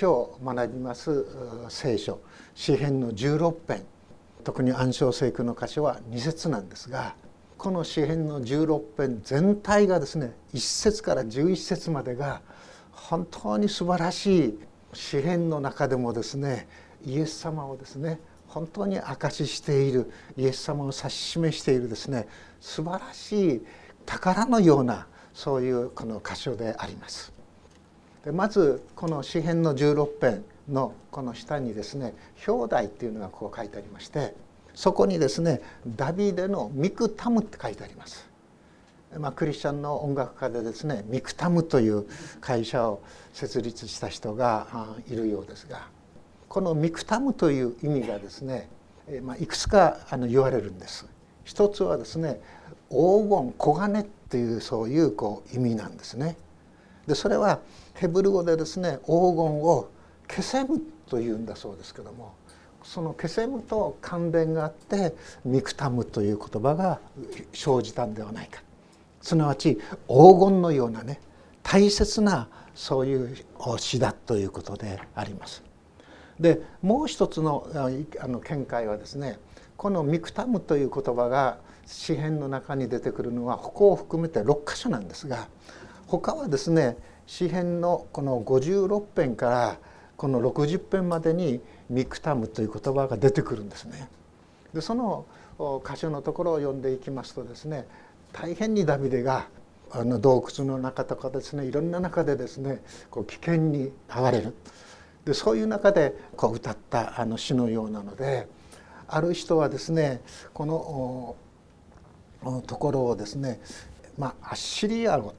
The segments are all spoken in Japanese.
今日学びます聖書詩編の16編特に暗唱聖句の箇所は2節なんですがこの詩編の16編全体がですね1節から11節までが本当に素晴らしい詩編の中でもですねイエス様をですね本当に証ししているイエス様を指し示しているですね素晴らしい宝のようなそういうこの箇所であります。でまずこの詩編の16編のこの下にですね「表題」っていうのがこう書いてありましてそこにですねダビデのミクタムって書いてあります。まあ、クリスチャンの音楽家でですねミクタムという会社を設立した人がいるようですがこのミクタムという意味がですね、まあ、いくつかあの言われるんです。一つはですね黄金黄金っていうそういうこう意味なんですね。でそれはヘブル語でですね黄金をケセムというんだそうですけどもそのケセムと関連があってミクタムという言葉が生じたんではないかすなわち黄金のようなね大切なそういう詩だということであります。でもう一つのあの見解はですねこのミクタムという言葉が詩篇の中に出てくるのはここを含めて6箇所なんですが他はですね詩篇のこの56編からこの60編までにミクタムという言葉が出てくるんですね。でその箇所のところを読んでいきますとですね大変にダビデがあの洞窟の中とかですねいろんな中でですねこう危険に遭われるでそういう中でこう歌ったあの詩のようなのである人はですねこのところをですね、まあ、アッシリア語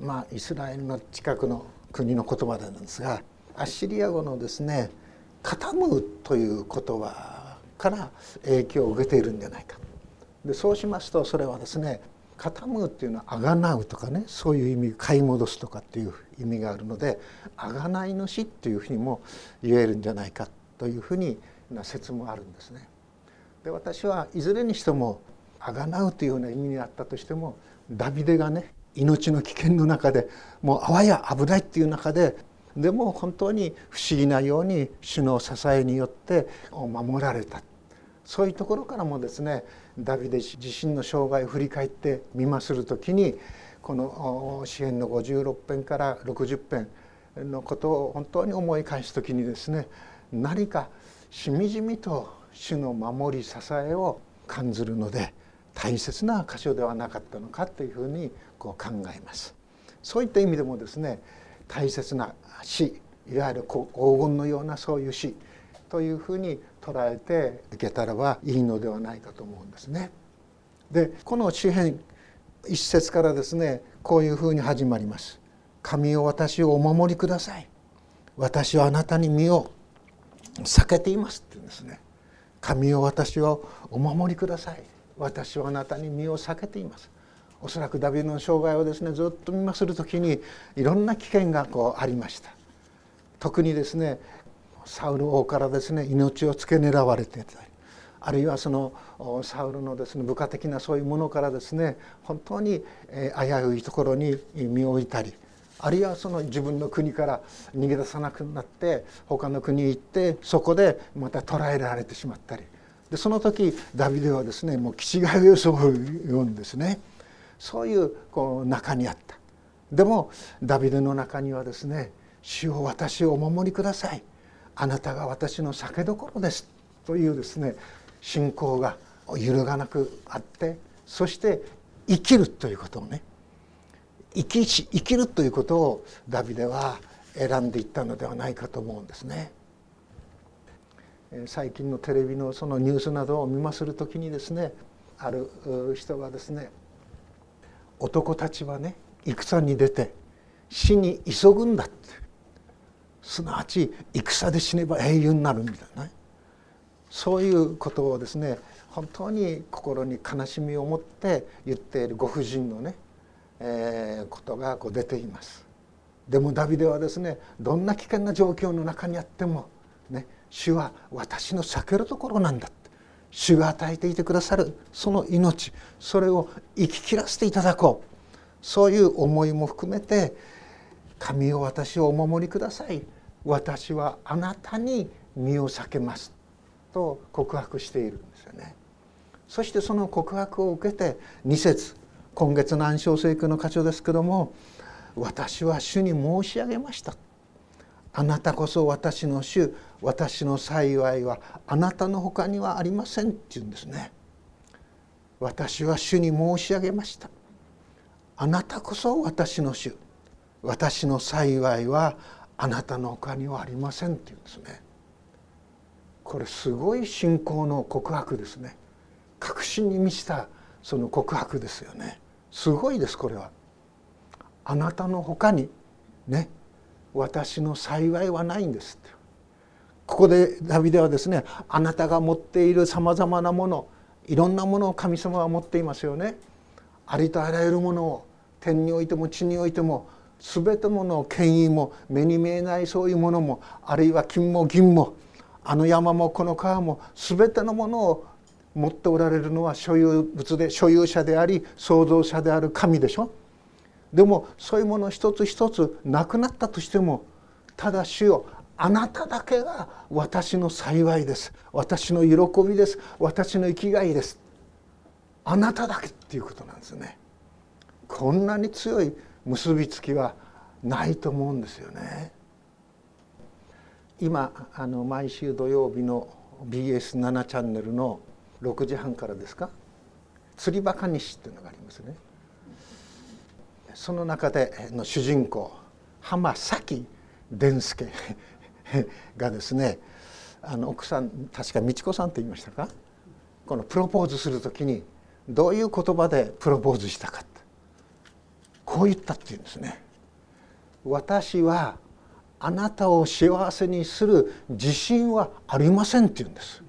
まあ、イスラエルの近くの国の言葉でなんですがアッシリア語のですね「傾む」という言葉から影響を受けているんじゃないか。でそうしますとそれはですね「傾む」っていうのは「あがなう」とかねそういう意味買い戻すとかっていう意味があるので「あがない主」っていうふうにも言えるんじゃないかというふうにな説もあるんですね。で私はいずれにしても「あがなう」というような意味にあったとしてもダビデがね命の危険の中でもうあわや危ないっていう中ででも本当に不思議なように主の支えによって守られた。そういうところからもですねダビデ自身の生涯を振り返って見まする時にこの支援の56編から60編のことを本当に思い返す時にですね何かしみじみと主の守り支えを感じるので大切な箇所ではなかったのかというふうにこう考えますそういった意味でもですね大切な死いわゆる黄金のようなそういう死というふうに捉えていけたらばいいのではないかと思うんですね。でこの詩篇一節からですねこういうふうに始まります。神を私をお守りください。私はあなたに身を避けていますって言うんですね。神を私をお守りください。私はあなたに身を避けています。おそらくダビデの生涯をですねずっと見まする時にいろんな危険がこうありました特にですねサウル王からですね命を付け狙われてたりあるいはそのサウルのですね部下的なそういうものからですね本当に危ういところに身を置いたりあるいはその自分の国から逃げ出さなくなって他の国に行ってそこでまた捕らえられてしまったりでその時ダビデはですねもう気違いを装うんですね。そういうこう中にあったでもダビデの中にはですね「主を私をお守りください」「あなたが私の酒どころです」というですね信仰が揺るがなくあってそして生きるということをね生きし生きるということをダビデは選んでいったのではないかと思うんですね。最近のテレビのそのニュースなどを見まする時にですねある人がですね男たちはね戦に出て死に急ぐんだって。すなわち戦で死ねば英雄になるみたいな、ね、そういうことをですね本当に心に悲しみを持って言っているご婦人のね、えー、ことがこう出ています。でもダビデはですねどんな危険な状況の中にあっても、ね、主は私の避けるところなんだ主が与えていてくださるその命それを生き切らせていただこう。そういう思いも含めて神を私をお守りください。私はあなたに身を避けます。と告白しているんですよね。そしてその告白を受けて2節今月の暗唱聖句の箇所ですけども「私は主に申し上げました」あなたこそ私の主私の幸いはあなたの他にはありませんって言うんですね。私は主に申し上げました。あなたこそ私の主私の幸いはあなたの他にはありませんって言うんですね。これすごい信仰の告白ですね。確信に満ちたその告白ですよね。すごいですこれは。あなたの他にね私の幸いはないんですここでダビデはですねあなたが持っているさまざまなものいろんなものを神様は持っていますよね。ありとあらゆるものを天においても地においても全てものを権威も目に見えないそういうものもあるいは金も銀もあの山もこの川も全てのものを持っておられるのは所有物で所有者であり創造者である神でしょ。でもそういうもの一つ一つなくなったとしてもただ主よあなただけが私の幸いです。私の喜びです。私の生きがいです。あなただけっていうことなんですね。こんなに強い結びつきはないと思うんですよね。今あの毎週土曜日の BS7 チャンネルの6時半からですか？釣りバカ西っていうのがありますね。その中での主人公浜崎伝助 がですねあの奥さん確か美智子さんって言いましたか？このプロポーズする時にどういう言葉でプロポーズしたかってこう言ったっていうんですね。私はあなたを幸せにする自信はありませんって言うんです。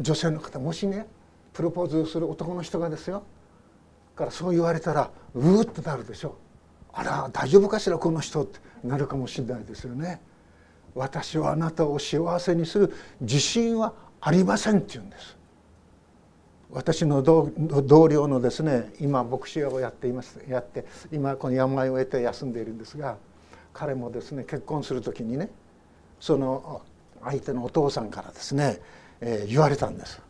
女性の方もしねプロポーズする男の人がですよからそう言われたらうーっとなるでしょ。うあら大丈夫かしらこの人ってなるかもしれないですよね。私はあなたを幸せにする自信はありませんって言うんです。私の同僚のですね今牧師をやっています。やって今この病を得て休んでいるんですが彼もですね結婚する時にねその相手のお父さんからですね、えー、言われたんです、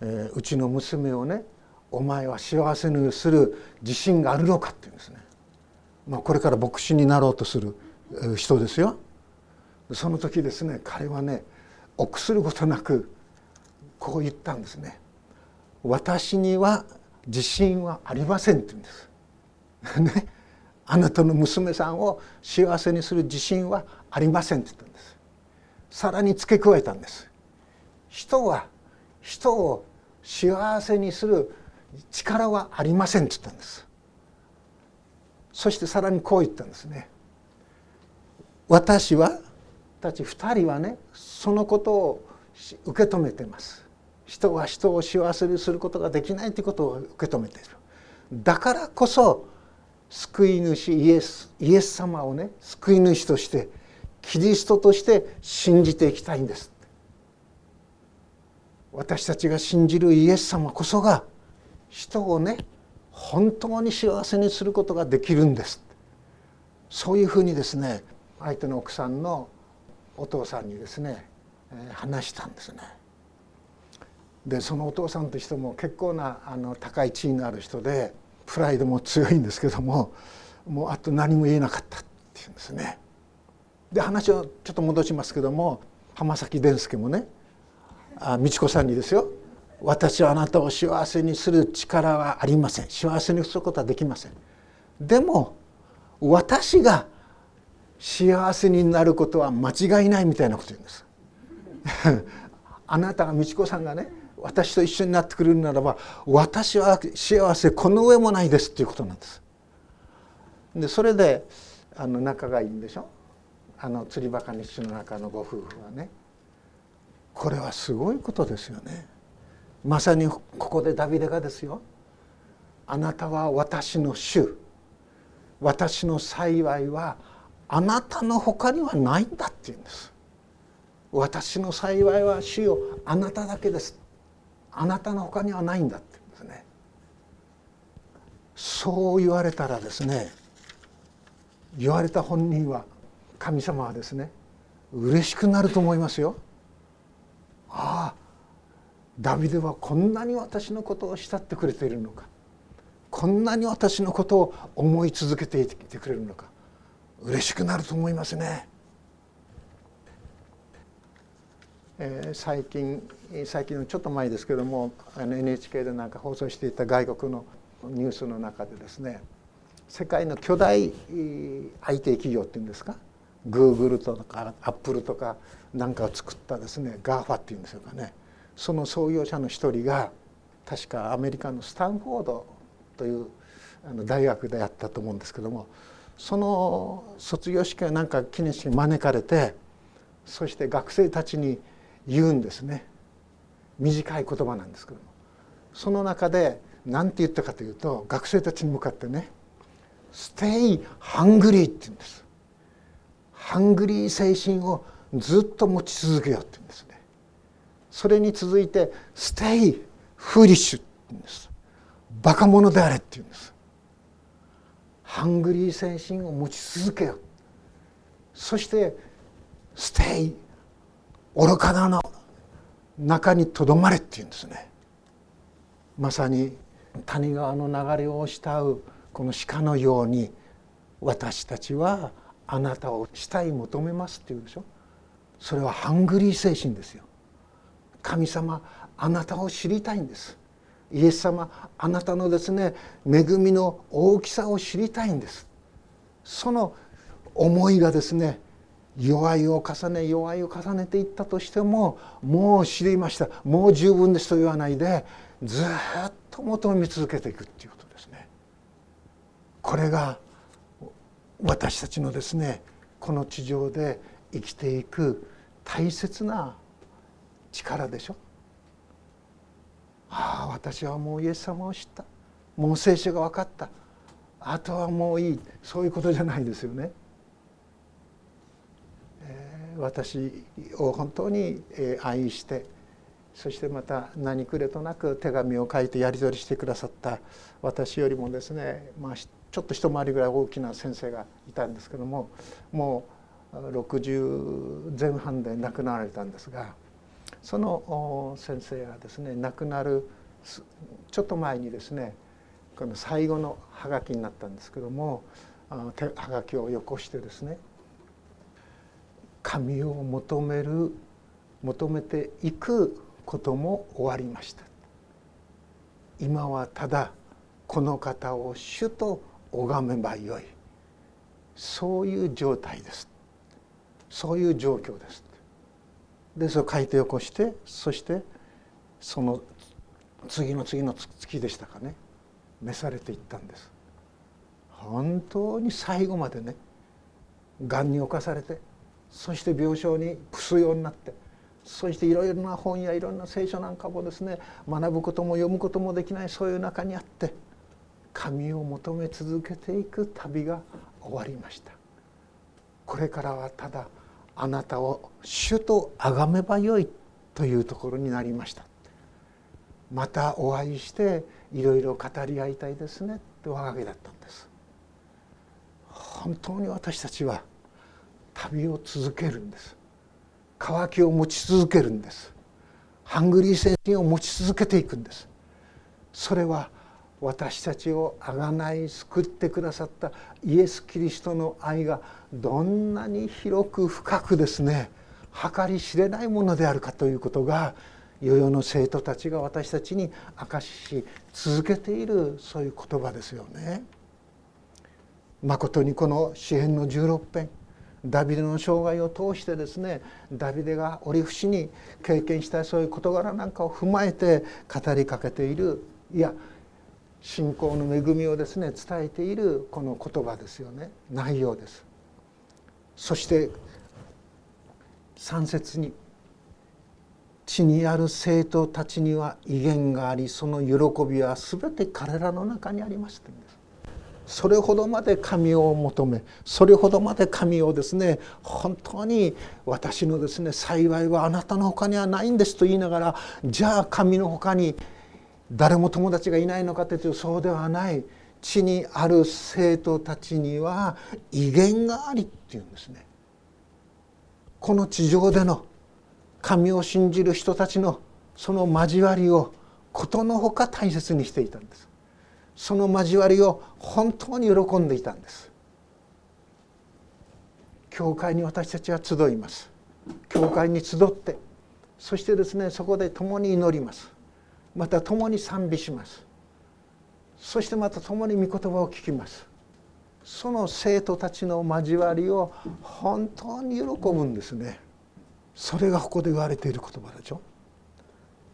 えー、うちの娘をねお前は幸せにする自信があるのかって言うんですねまあ、これから牧師になろうとする人ですよその時ですね彼はね臆することなくこう言ったんですね「私には自信はありません」って言うんです。ね、あなたの娘さんを幸せにする自信はありませんって言ったんです。さらに付け加えたんです。人は人を幸せにする力はありませんって言ったんです。そしてさらにこう言ったんですね私はたち2人はねそのことを受け止めてます人は人を幸せにすることができないということを受け止めているだからこそ救い主イエスイエス様をね救い主としてキリストとして信じていきたいんです私たちが信じるイエス様こそが人をね本当に幸せにすることができるんですそういうふうにですね相手の奥さんのお父さんにですね話したんですね。でそのお父さんとしても結構なあの高い地位のある人でプライドも強いんですけどももうあと何も言えなかったっていうんですね。で話をちょっと戻しますけども浜崎伝助もねあ美智子さんにですよ私はあなたを幸せにする力はありません。幸せにすることはできません。でも私が幸せになることは間違いないみたいなこと言うんです。あなたが美智子さんがね私と一緒になってくれるならば私は幸せこの上もないですっていうことなんです。でそれであの仲がいいんでしょ？あの釣りバカ日誌の中のご夫婦はね。これはすごいことですよね。まさにここでダビデがですよあなたは私の主。私の幸いはあなたの他にはないんだって言うんです。私の幸いは主よあなただけです。あなたの他にはないんだって言うんですね。そう言われたらですね言われた本人は神様はですね嬉しくなると思いますよ。ああダビデはこんなに私のことを慕ってくれているのか。こんなに私のことを思い続けていてくれるのか。嬉しくなると思いますね。えー、最近最近のちょっと前ですけども NHK でなんか放送していた外国のニュースの中でですね世界の巨大 IT 企業っていうんですか？グーグルとかアップルとかなんかを作ったですね GAFA っていうんでしょうかね。その創業者の一人が確かアメリカのスタンフォードというあの大学でやったと思うんですけどもその卒業式はなんか記念式に招かれてそして学生たちに言うんですね短い言葉なんですけどもその中で何て言ったかというと学生たちに向かってね「Stay hungry」って言うんです。ハングリー精神をずっと持ち続けようって言うんです。それに続いて「Stay foolish」って言うんです。バカ者であれって言うんです。ハングリー精神を持ち続けよ。そして「Stay 愚かなの中にとどまれ」って言うんですね。まさに谷川の流れを慕うこの鹿のように私たちはあなたを慕い求めますって言うでしょそれはハングリー精神ですよ神様あなたを知りたいんです。イエス様あなたのですね恵みの大きさを知りたいんです。その思いがですね弱いを重ね弱いを重ねていったとしてももう知りました。もう十分ですと言わないでずっと求め続けていくっていうことですね。これが私たちのですねこの地上で生きていく大切な力でしょ？ああ私はもうイエス様を知ったもう聖書が分かったあとはもういいそういうことじゃないですよね。え、私を本当に愛してそしてまた何くれとなく手紙を書いてやり取りしてくださった私よりもですね、まあ、ちょっと一回りぐらい大きな先生がいたんですけどももう60前半で亡くなられたんですがその先生がですね亡くなるちょっと前にですねこの最後のハガキになったんですけどもハガキをよこしてですね神を求める求めていくことも終わりました。今はただこの方を主と拝めばよい。そういう状態です。そういう状況です。でそれを書いてよこしてそしてその次の次の月でしたかね。召されていったんです。本当に最後までねがんに侵されてそして病床に伏すようになってそしていろいろな本やいろんな聖書なんかもですね学ぶことも読むこともできないそういう中にあって神を求め続けていく旅が終わりました。これからはただあなたを主と崇めばよいというところになりました。またお会いしていろいろ語り合いたいですねって我が家だったんです。本当に私たちは旅を続けるんです。渇きを持ち続けるんです。ハングリー精神を持ち続けていくんです。それは私たちをあがない救ってくださったイエス・キリストの愛がどんなに広く深くですね計り知れないものであるかということが世々の生徒たちが私たちに明かし続けているそういう言葉ですよね。まことにこの詩篇の16編ダビデの生涯を通してですねダビデが折節に経験したそういう事柄なんかを踏まえて語りかけているいや信仰の恵みをですね伝えているこの言葉ですよね内容です。そして3節に「地にある生徒たちには威厳がありその喜びは全て彼らの中にあります」と言うんです。それほどまで神を求めそれほどまで神をですね本当に私のですね幸いはあなたの他にはないんですと言いながらじゃあ神の他に誰も友達がいないのかというとそうではない地にある生徒たちには威厳がありっていうんですね。この地上での神を信じる人たちのその交わりをことのほか大切にしていたんです。その交わりを本当に喜んでいたんです。教会に私たちは集います。教会に集ってそしてですねそこで共に祈ります。また共に賛美します。そしてまた共に御言葉を聞きます。その生徒たちの交わりを本当に喜ぶんですね。それがここで言われている言葉でしょ。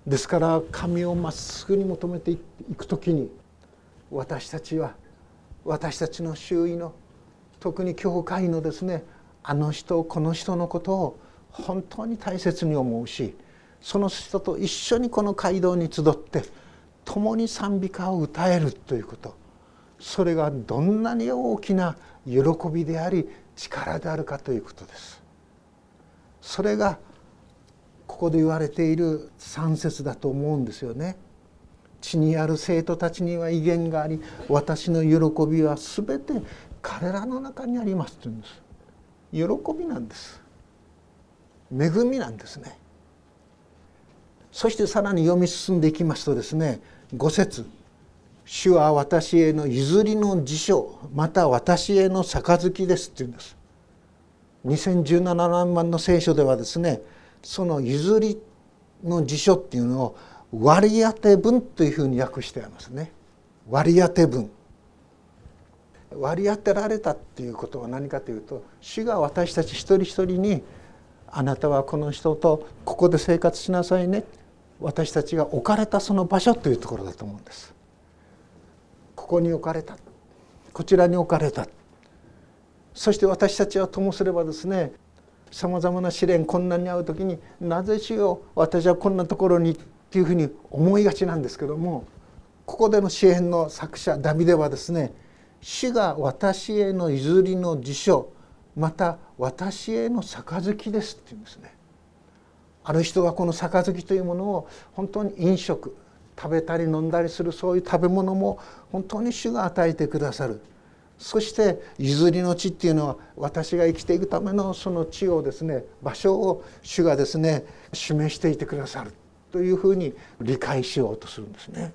ですから神をまっすぐに求めていく時に私たちは私たちの周囲の特に教会のですねあの人この人のことを本当に大切に思うしその人と一緒にこの街道に集って共に賛美歌を歌えるということそれがどんなに大きな喜びであり力であるかということです。それがここで言われている三節だと思うんですよね。地にある生徒たちには威厳があり私の喜びは全て彼らの中にありますと言うんです喜びなんです恵みなんですねそしてさらに読み進んでいきますとですね5節主は私への譲りの辞書また私への杯です」って言うんです。2017年版の聖書ではですねその譲りの辞書っていうのを割り当て分というふうに訳してありますね。割り当て分割り当てられたっていうことは何かというと主が私たち一人一人にあなたはこの人とここで生活しなさいね私たちが置かれたその場所というところだと思うんです。ここに置かれたこちらに置かれたそして私たちはともすればですねさまざまな試練困難に遭う時になぜしよう私はこんなところにっていうふうに思いがちなんですけどもここでの支援の作者ダビデはですね主が私への譲りの辞書また私への杯ですって言うんですね。ある人はこの杯というものを本当に飲食食べたり飲んだりするそういう食べ物も本当に主が与えてくださるそして譲りの地っていうのは私が生きていくためのその地をですね場所を主がですね示していてくださるというふうに理解しようとするんですね。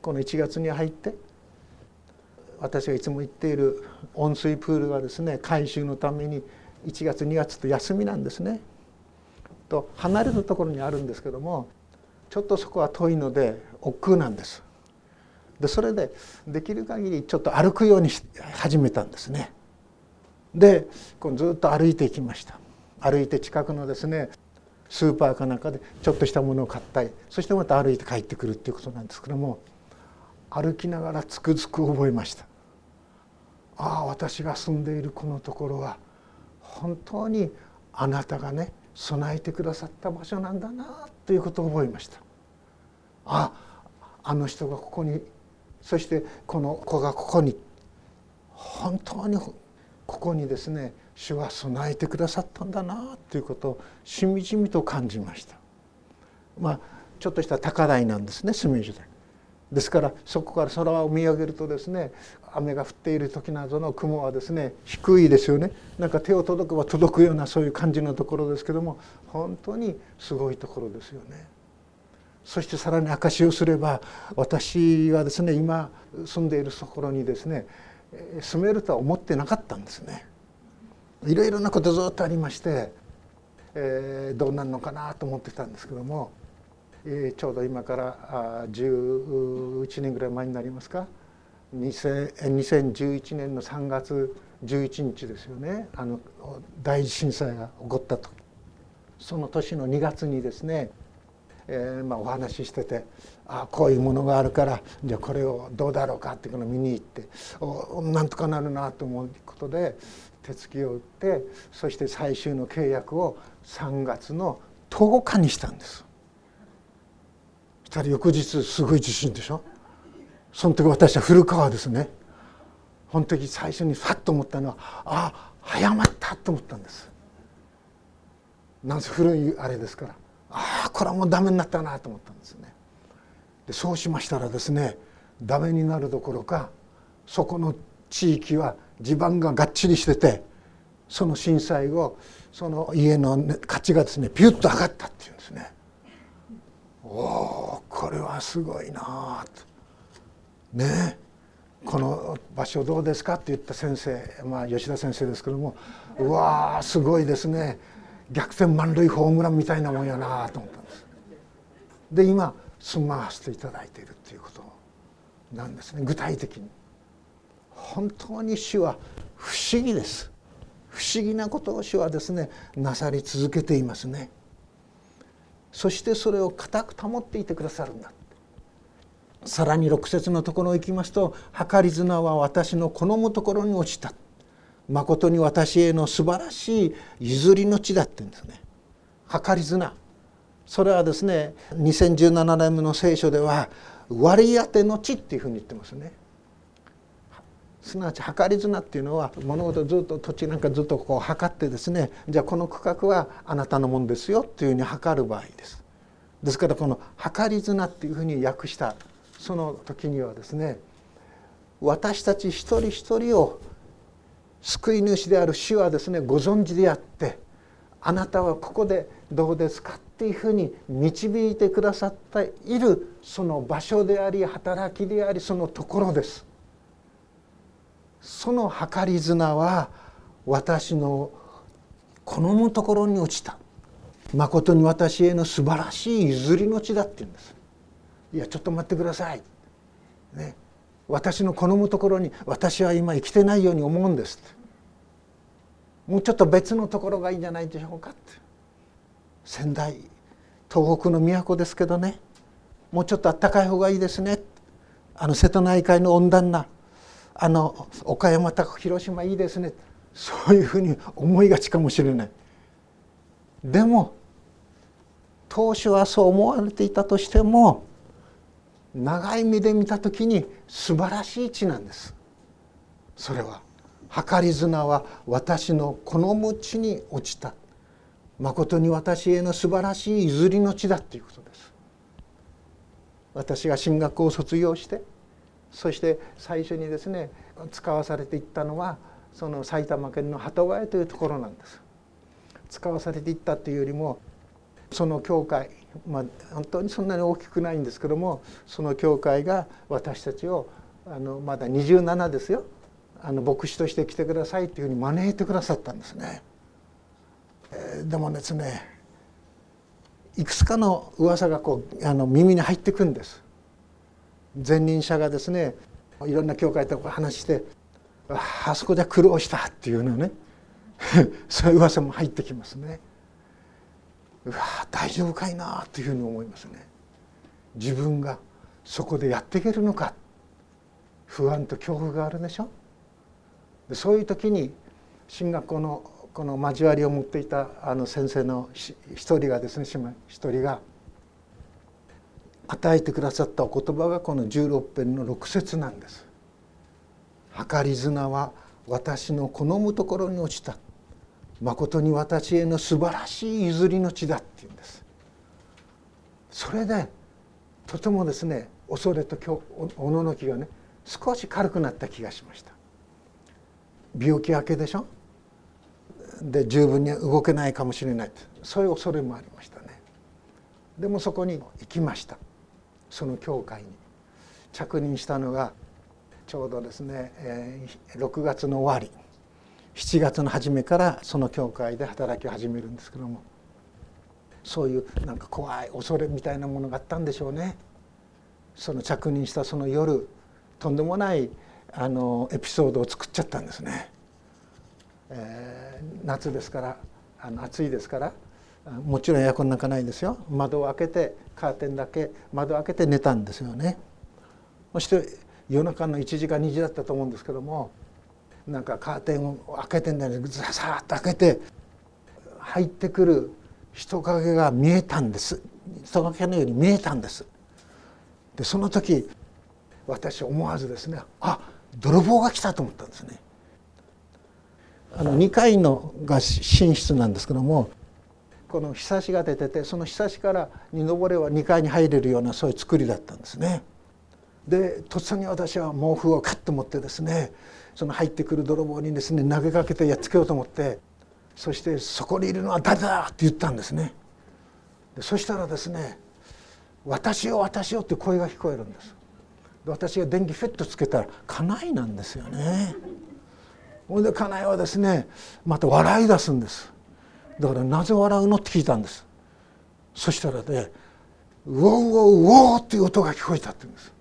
この1月に入って私がいつも行っている温水プールがですね改修のために1月2月と休みなんですね。と離れたところにあるんですけどもちょっとそこは遠いので億劫なんです。でそれでできる限りちょっと歩くように始めたんですね。でずっと歩いていきました。歩いて近くのですねスーパーかなんかでちょっとしたものを買ったりそしてまた歩いて帰ってくるっていうことなんですけども歩きながらつくづく覚えましたああ私が住んでいるこのところは本当にあなたがね備えてくださった場所なんだなということを覚えました。ああの人がここにそしてこの子がここに本当にここにですね主は備えてくださったんだなということをしみじみと感じました。まあちょっとした高台なんですね住吉台。ですからそこから空を見上げるとですね雨が降っている時などの雲はですね低いですよねなんか手を届けば届くようなそういう感じのところですけども本当にすごいところですよね。そしてさらに証しをすれば私はですね今住んでいるところにですね住めるとは思ってなかったんですね。いろいろなことずっとありまして、えー、どうなるのかなと思ってたんですけども、えー、ちょうど今から11年ぐらい前になりますか2011年の3月11日ですよね。あの大震災が起こった時その年の2月にですね、えーまあ、お話ししててあこういうものがあるからじゃあこれをどうだろうかっていうのを見に行っておなんとかなるなと思うことで手つきを打ってそして最終の契約を3月の10日にしたんです。したら翌日すごい地震でしょ。その時私は古川ですねその時最初にファッと思ったのはああ早まったと思ったんですなんせ古いあれですからああこれはもうダメになったなと思ったんですねでそうしましたらですねダメになるどころかそこの地域は地盤ががっちりしててその震災後その家の価値がですねピュッと上がったっていうんですね。おおこれはすごいなと。ねこの場所どうですかって言った先生まあ吉田先生ですけどもうわーすごいですね逆転満塁ホームランみたいなもんやなと思ったんです。で今住まわせていただいているっていうことなんですね具体的に。本当に主は不思議です。不思議なことを主はですねなさり続けていますね。そしてそれを固く保っていてくださるんだ。さらに6節のところを行きますと「計り綱は私の好むところに落ちた」「まことに私への素晴らしい譲りの地だ」って言うんですね。計り綱それはですね2017年の聖書では割り当ての地っていうふうに言ってますね。すなわち計り綱っていうのは物事ずっと土地なんかずっとこう測ってですねじゃあこの区画はあなたのもんですよっていうふうに測る場合です。ですからこの計り綱っていうふうに訳したその時にはですね私たち一人一人を救い主である主はですねご存知であってあなたはここでどうですかっていうふうに導いてくださっているその場所であり働きでありそのところです。その計り綱は私の好むところに落ちたまことに私への素晴らしい譲りの地だって言うんですいやちょっと待ってください、ね、私の好むところに私は今生きてないように思うんですもうちょっと別のところがいいんじゃないでしょうかって。仙台東北の都ですけどね。もうちょっとあったかい方がいいですね。あの瀬戸内海の温暖なあの岡山と広島いいですね。そういうふうに思いがちかもしれない。でも当初はそう思われていたとしても長い目で見た時に素晴らしい地なんです。それは計り綱は私のこのむ地に落ちた。誠に私への素晴らしい譲りの地だということです。私が進学を卒業してそして最初にですね使わされていったのはその埼玉県の鳩ヶ谷というところなんです。使わされていったというよりもその教会まあ本当にそんなに大きくないんですけどもその教会が私たちをあのまだ27ですよあの牧師として来てくださいというふうに招いてくださったんですね。えー、でもですねいくつかの噂がこうあの耳に入ってくんです。前任者がですねいろんな教会と話してあそこで苦労したっていうのね そういう噂も入ってきますね。うわ大丈夫かいなというふうに思いますね。自分がそこでやっていけるのか不安と恐怖があるでしょそういう時に進学校のこの交わりを持っていたあの先生の一人がですね一人が与えてくださったお言葉がこの16編の6節なんです。計り綱は私の好むところに落ちた誠に私への素晴らしい譲りの地だっていうんです。それでとてもですね恐れとおののきがね少し軽くなった気がしました。病気明けでしょ？で十分に動けないかもしれない。そういう恐れもありましたね。でもそこに行きました。その教会に。着任したのがちょうどですね、え6月の終わり。7月の初めからその教会で働き始めるんですけどもそういうなんか怖い恐れみたいなものがあったんでしょうね。その着任したその夜とんでもないあのエピソードを作っちゃったんですね。えー、夏ですからあの暑いですからもちろんエアコンなんかないですよ窓を開けてカーテンだけ窓を開けて寝たんですよねそして夜中の1時か2時だったと思うんですけどもなんかカーテンを開けてんだよね。ザサッと開けて入ってくる人影が見えたんです。人影のように見えたんです。でその時私思わずですねあ泥棒が来たと思ったんですね。あの2階のが寝室なんですけどもこのひさしが出ててそのひさしから二登れは2階に入れるようなそういう作りだったんですね。でとっさに私は毛布をカッと持ってですねその入ってくる泥棒にですね投げかけてやっつけようと思ってそして「そこにいるのは誰だ!」って言ったんですね。でそしたらですね「私よ私よ」って声が聞こえるんです。私が電気フェットつけたら家内なんですよね。ほんで家内はですねまた笑い出すんです。だからなぜ笑うのって聞いたんです。そしたらね「ウォーウォーウォー」っていう音が聞こえたって言うんです。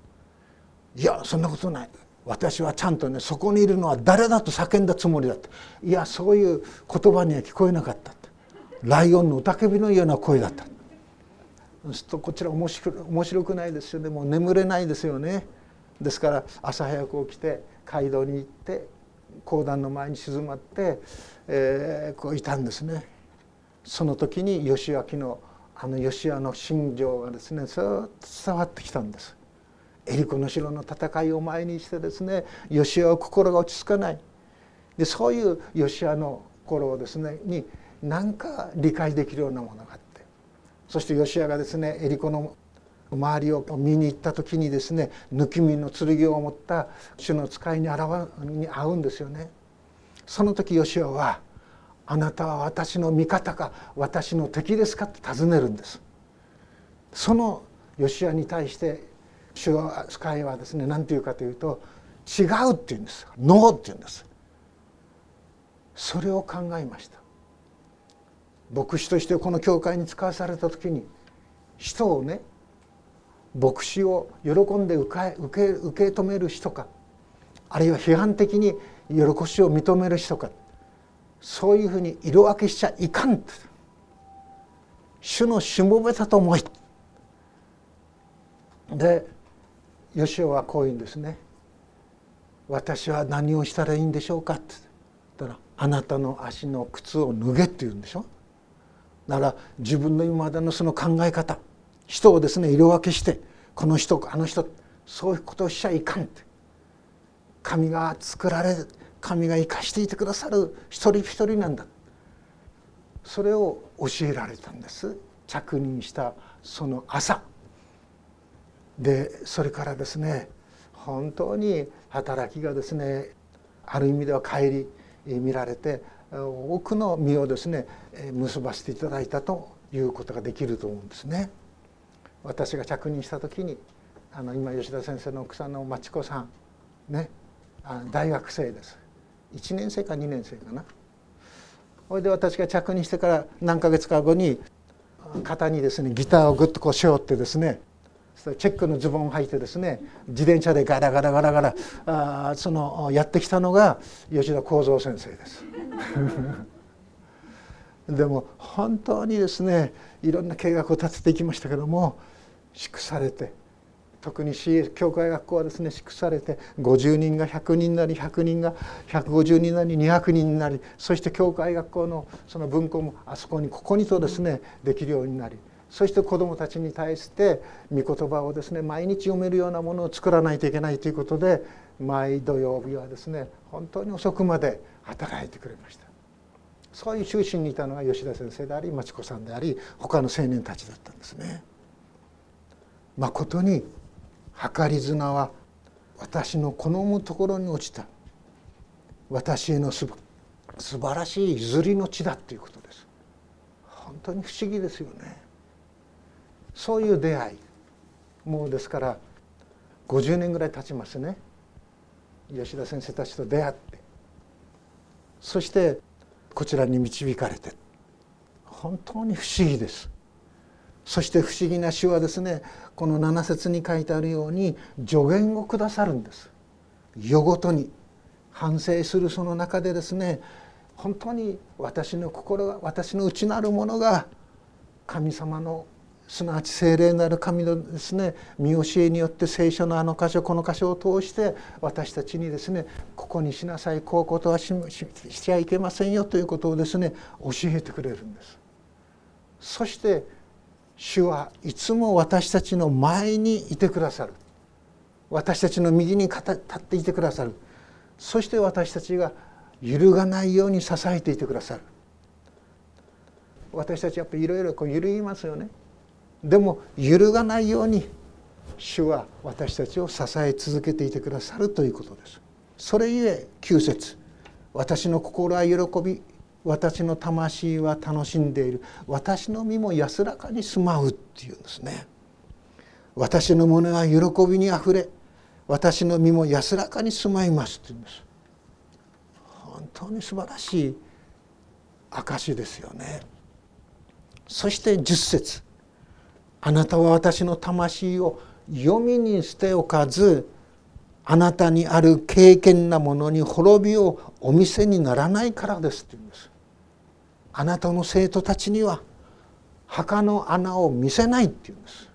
いやそんなことない。私はちゃんとねそこにいるのは誰だと叫んだつもりだっていやそういう言葉には聞こえなかったって。ライオンの雄たけびのような声だった。そうするとこちら面白面白くないですよね。もう眠れないですよね。ですから朝早く起きて街道に行って講談の前に静まって、えー、こういたんですね。その時に義明のあの義家の心情がですねずっと伝わってきたんです。エリコの城の戦いを前にしてですね義家は心が落ち着かないでそういう義家の心をですねに何か理解できるようなものがあってそして義家がですねエリコの周りを見に行った時にですね抜き身の剣を持った主の使いに現に会うんですよね。その時義家は「あなたは私の味方か私の敵ですか?」って尋ねるんです。その義家に対して主は使いはですね何て言うかというと「違う」って言うんです「ノー」って言うんです。それを考えました。牧師としてこの教会に使わされた時に人をね牧師を喜んで受け受け受け止める人かあるいは批判的に喜しを認める人かそういうふうに色分けしちゃいかん主のしもべたと思いで吉尾はこう言うんですね「私は何をしたらいいんでしょうか」って言ったら「あなたの足の靴を脱げ」って言うんでしょ。だから自分の今までのその考え方人をですね色分けしてこの人あの人そういうことをしちゃいかんって神が作られ神が生かしていてくださる一人一人なんだそれを教えられたんです。着任したその朝。でそれからですね本当に働きがですねある意味では顧みられて多くの実をですね結ばせていただいたということができると思うんですね。私が着任した時にあの今吉田先生の奥さんの町子さんね大学生です1年生か2年生かなそれで私が着任してから何ヶ月か後に肩にですねギターをぐっとこう背負ってですねチェックのズボンを履いてですね自転車でガラガラガラガラあそのやってきたのが吉田幸三先生です。でも本当にですねいろんな計画を立てていきましたけども祝されて特に教会学校はですね祝されて50人が100人なり100人が150人なり200人になりそして教会学校のその文庫もあそこにここにとですねできるようになりそして子どもたちに対して御言葉をですね毎日読めるようなものを作らないといけないということで毎土曜日はですね本当に遅くまで働いてくれました。そういう中心にいたのが吉田先生であり町子さんであり他の青年たちだったんですね。まことに計り綱は私の好むところに落ちた。私へのす素晴らしい譲りの地だっていうことです。本当に不思議ですよね。そういう出会い。もうですから50年ぐらい経ちますね。吉田先生たちと出会って。そしてこちらに導かれて。本当に不思議です。そして不思議な詩はですねこの7節に書いてあるように助言をくださるんです。夜ごとに。反省するその中でですね本当に私の心が私の内なるものが神様のすなわち聖霊なる神のですね見教えによって聖書のあの箇所この箇所を通して私たちにですねここにしなさいこういうことはしちゃいけませんよということをですね教えてくれるんです。そして主はいつも私たちの前にいてくださる。私たちの右に立っていてくださる。そして私たちが揺るがないように支えていてくださる。私たちやっぱりいろいろ揺るぎますよね。でも揺るがないように主は私たちを支え続けていてくださるということです。それゆえ9節私の心は喜び私の魂は楽しんでいる。私の身も安らかに住まうっていうんですね。私の胸は喜びにあふれ私の身も安らかに住まいますって言うんです。本当に素晴らしい証ですよね。そして10節。あなたは私の魂を読みに捨ておかずあなたにある経験なものに滅びをお見せにならないからです」って言うんです。あなたの生徒たちには墓の穴を見せないって言うんです。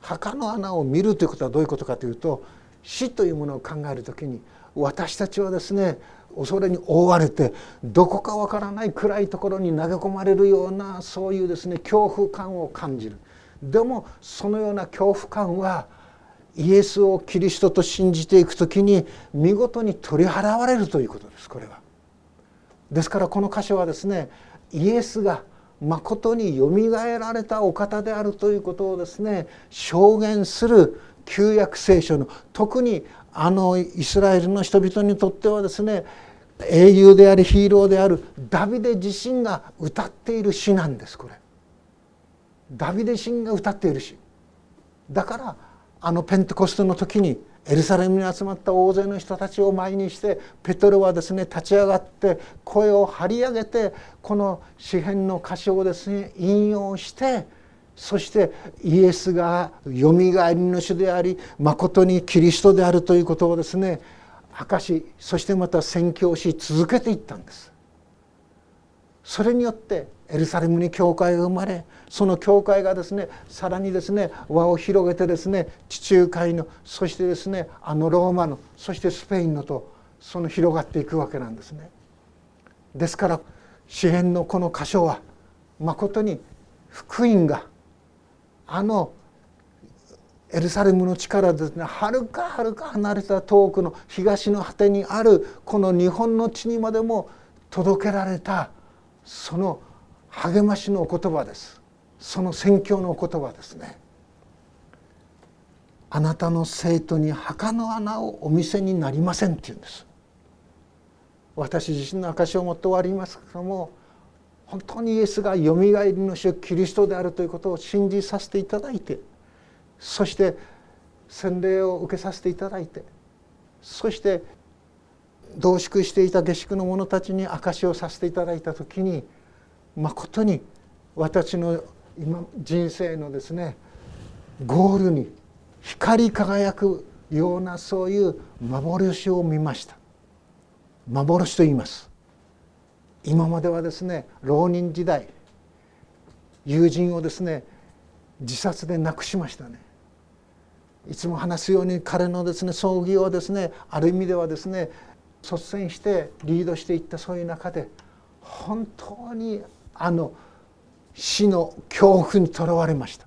墓の穴を見るということはどういうことかというと死というものを考える時に私たちはですね恐れに覆われてどこかわからない暗いところに投げ込まれるようなそういうですね恐怖感を感じるでもそのような恐怖感はイエスをキリストと信じていく時に見事に取り払われるということですこれは。ですからこの箇所はですねイエスがまことによみがえられたお方であるということをですね証言する旧約聖書の特にあのイスラエルの人々にとってはですね英雄でありヒーローであるダビデ自身が歌っている詩なんですこれ。ダビデ自身が歌っている詩だからあのペンテコステの時にエルサレムに集まった大勢の人たちを前にしてペトロはですね立ち上がって声を張り上げてこの詩篇の歌詞をですね引用してそしてイエスがよみがえりの主でありまことにキリストであるということをですね明かしそしてまた宣教し続けていったんです。それによってエルサレムに教会が生まれその教会がですねさらにですね輪を広げてですね地中海のそしてですねあのローマのそしてスペインのとその広がっていくわけなんですね。ですから詩篇のこの箇所はまことに福音があのエルサレムの地からですねはるかはるか離れた遠くの東の果てにあるこの日本の地にまでも届けられたその励ましのお言葉です。その宣教のお言葉ですね。あなたの生徒に墓の穴をお見せになりませんって言うんです。私自身の証を持って終わりますけども本当にイエスがよみがえりの主キリストであるということを信じさせていただいてそして洗礼を受けさせていただいてそして同宿していた下宿の者たちに証しをさせていただいた時にまことに私の今人生のですねゴールに光り輝くようなそういう幻を見ました。幻と言います。今まではですね浪人時代友人をですね自殺で亡くしましたね。いつも話すように彼のですね葬儀をですねある意味ではですね率先してリードしていったそういう中で本当にあの死の恐怖にとらわれました。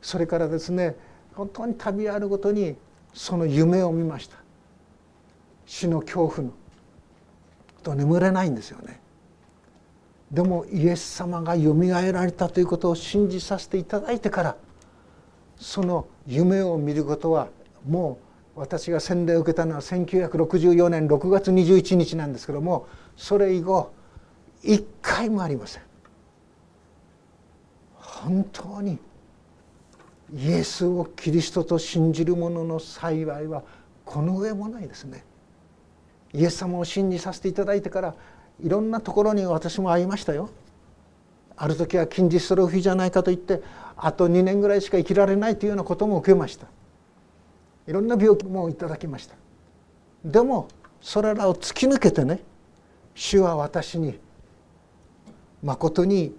それからですね本当に旅あるごとにその夢を見ました。死の恐怖の。と眠れないんですよね。でもイエス様がよみがえられたということを信じさせていただいてからその夢を見ることはもう私が洗礼を受けたのは1964年6月21日なんですけどもそれ以後一回もありません。本当にイエスをキリストと信じる者の幸いはこの上もないですね。イエス様を信じさせていただいてからいろんなところに私も会いましたよ。ある時は近日ストロフィーじゃないかと言ってあと2年ぐらいしか生きられないというようなことも受けました。いろんな病気もいただきました。でもそれらを突き抜けてね主は私にまことに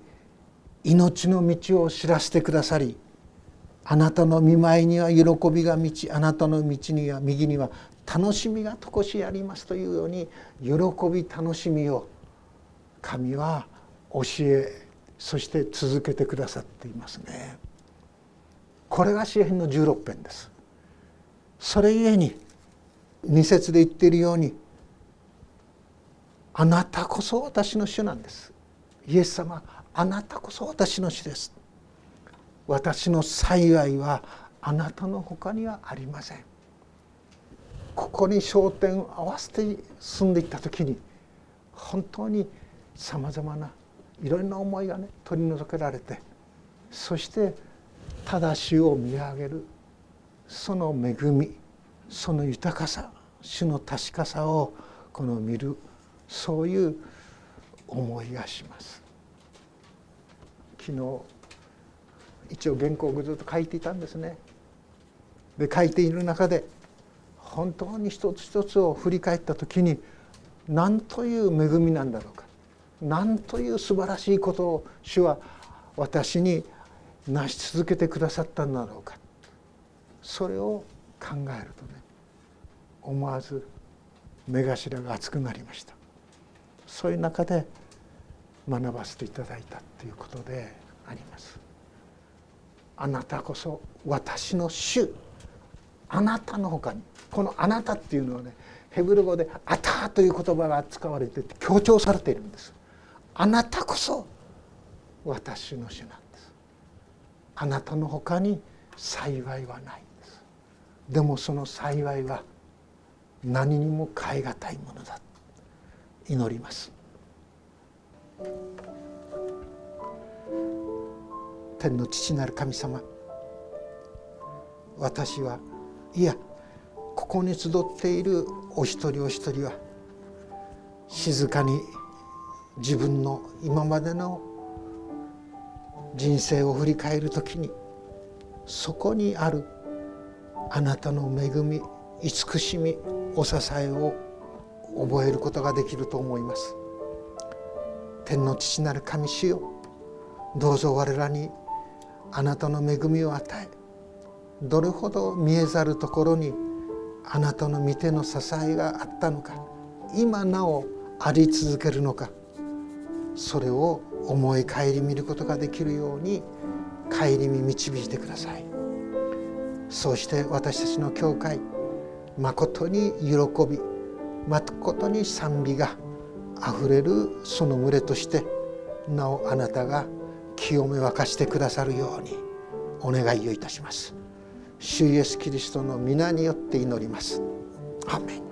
命の道を知らせてくださりあなたの見舞いには喜びが満ちあなたの道には右には楽しみがとこしありますというように喜び楽しみを神は教えそして続けてくださっていますね。これが詩篇の16編です。それゆえに二節で言っているようにあなたこそ私の主なんです。イエス様あなたこそ私の主です。私の幸いはあなたのほかにはありません。ここに焦点を合わせて進んでいった時に本当にさまざまないろんな思いがね取り除けられてそして正しを見上げるその恵みその豊かさ主の確かさをこの見るそういう思いがします。昨日一応原稿をずっと書いていたんですね。で書いている中で本当に一つ一つを振り返った時に何という恵みなんだろうか。何という素晴らしいことを主は私に成し続けてくださったんだろうか。それを考えるとね思わず目頭が熱くなりました。そういう中で学ばせていただいたということであります。あなたこそ私の主。あなたのほかにこの「あなた」っていうのはねヘブル語で「あた」という言葉が使われてて強調されているんです。あなたこそ私の主なんです。あなたのほかに幸いはないんです。でもその幸いは何にも代え難いものだ祈ります。天の父なる神様私はいやここに集っているお一人お一人は静かに自分の今までの人生を振り返る時にそこにあるあなたの恵み慈しみお支えを覚えることができると思います。天の父なる神主よ。どうぞ我らにあなたの恵みを与えどれほど見えざるところにあなたの御手の支えがあったのか今なおあり続けるのかそれを思い顧みることができるように顧み導いてください。そうして私たちの教会まことに喜びまことに賛美があふれるその群れとしてなおあなたが清め沸かしてくださるようにお願いをいたします。主イエスキリストの皆によって祈ります。アメン。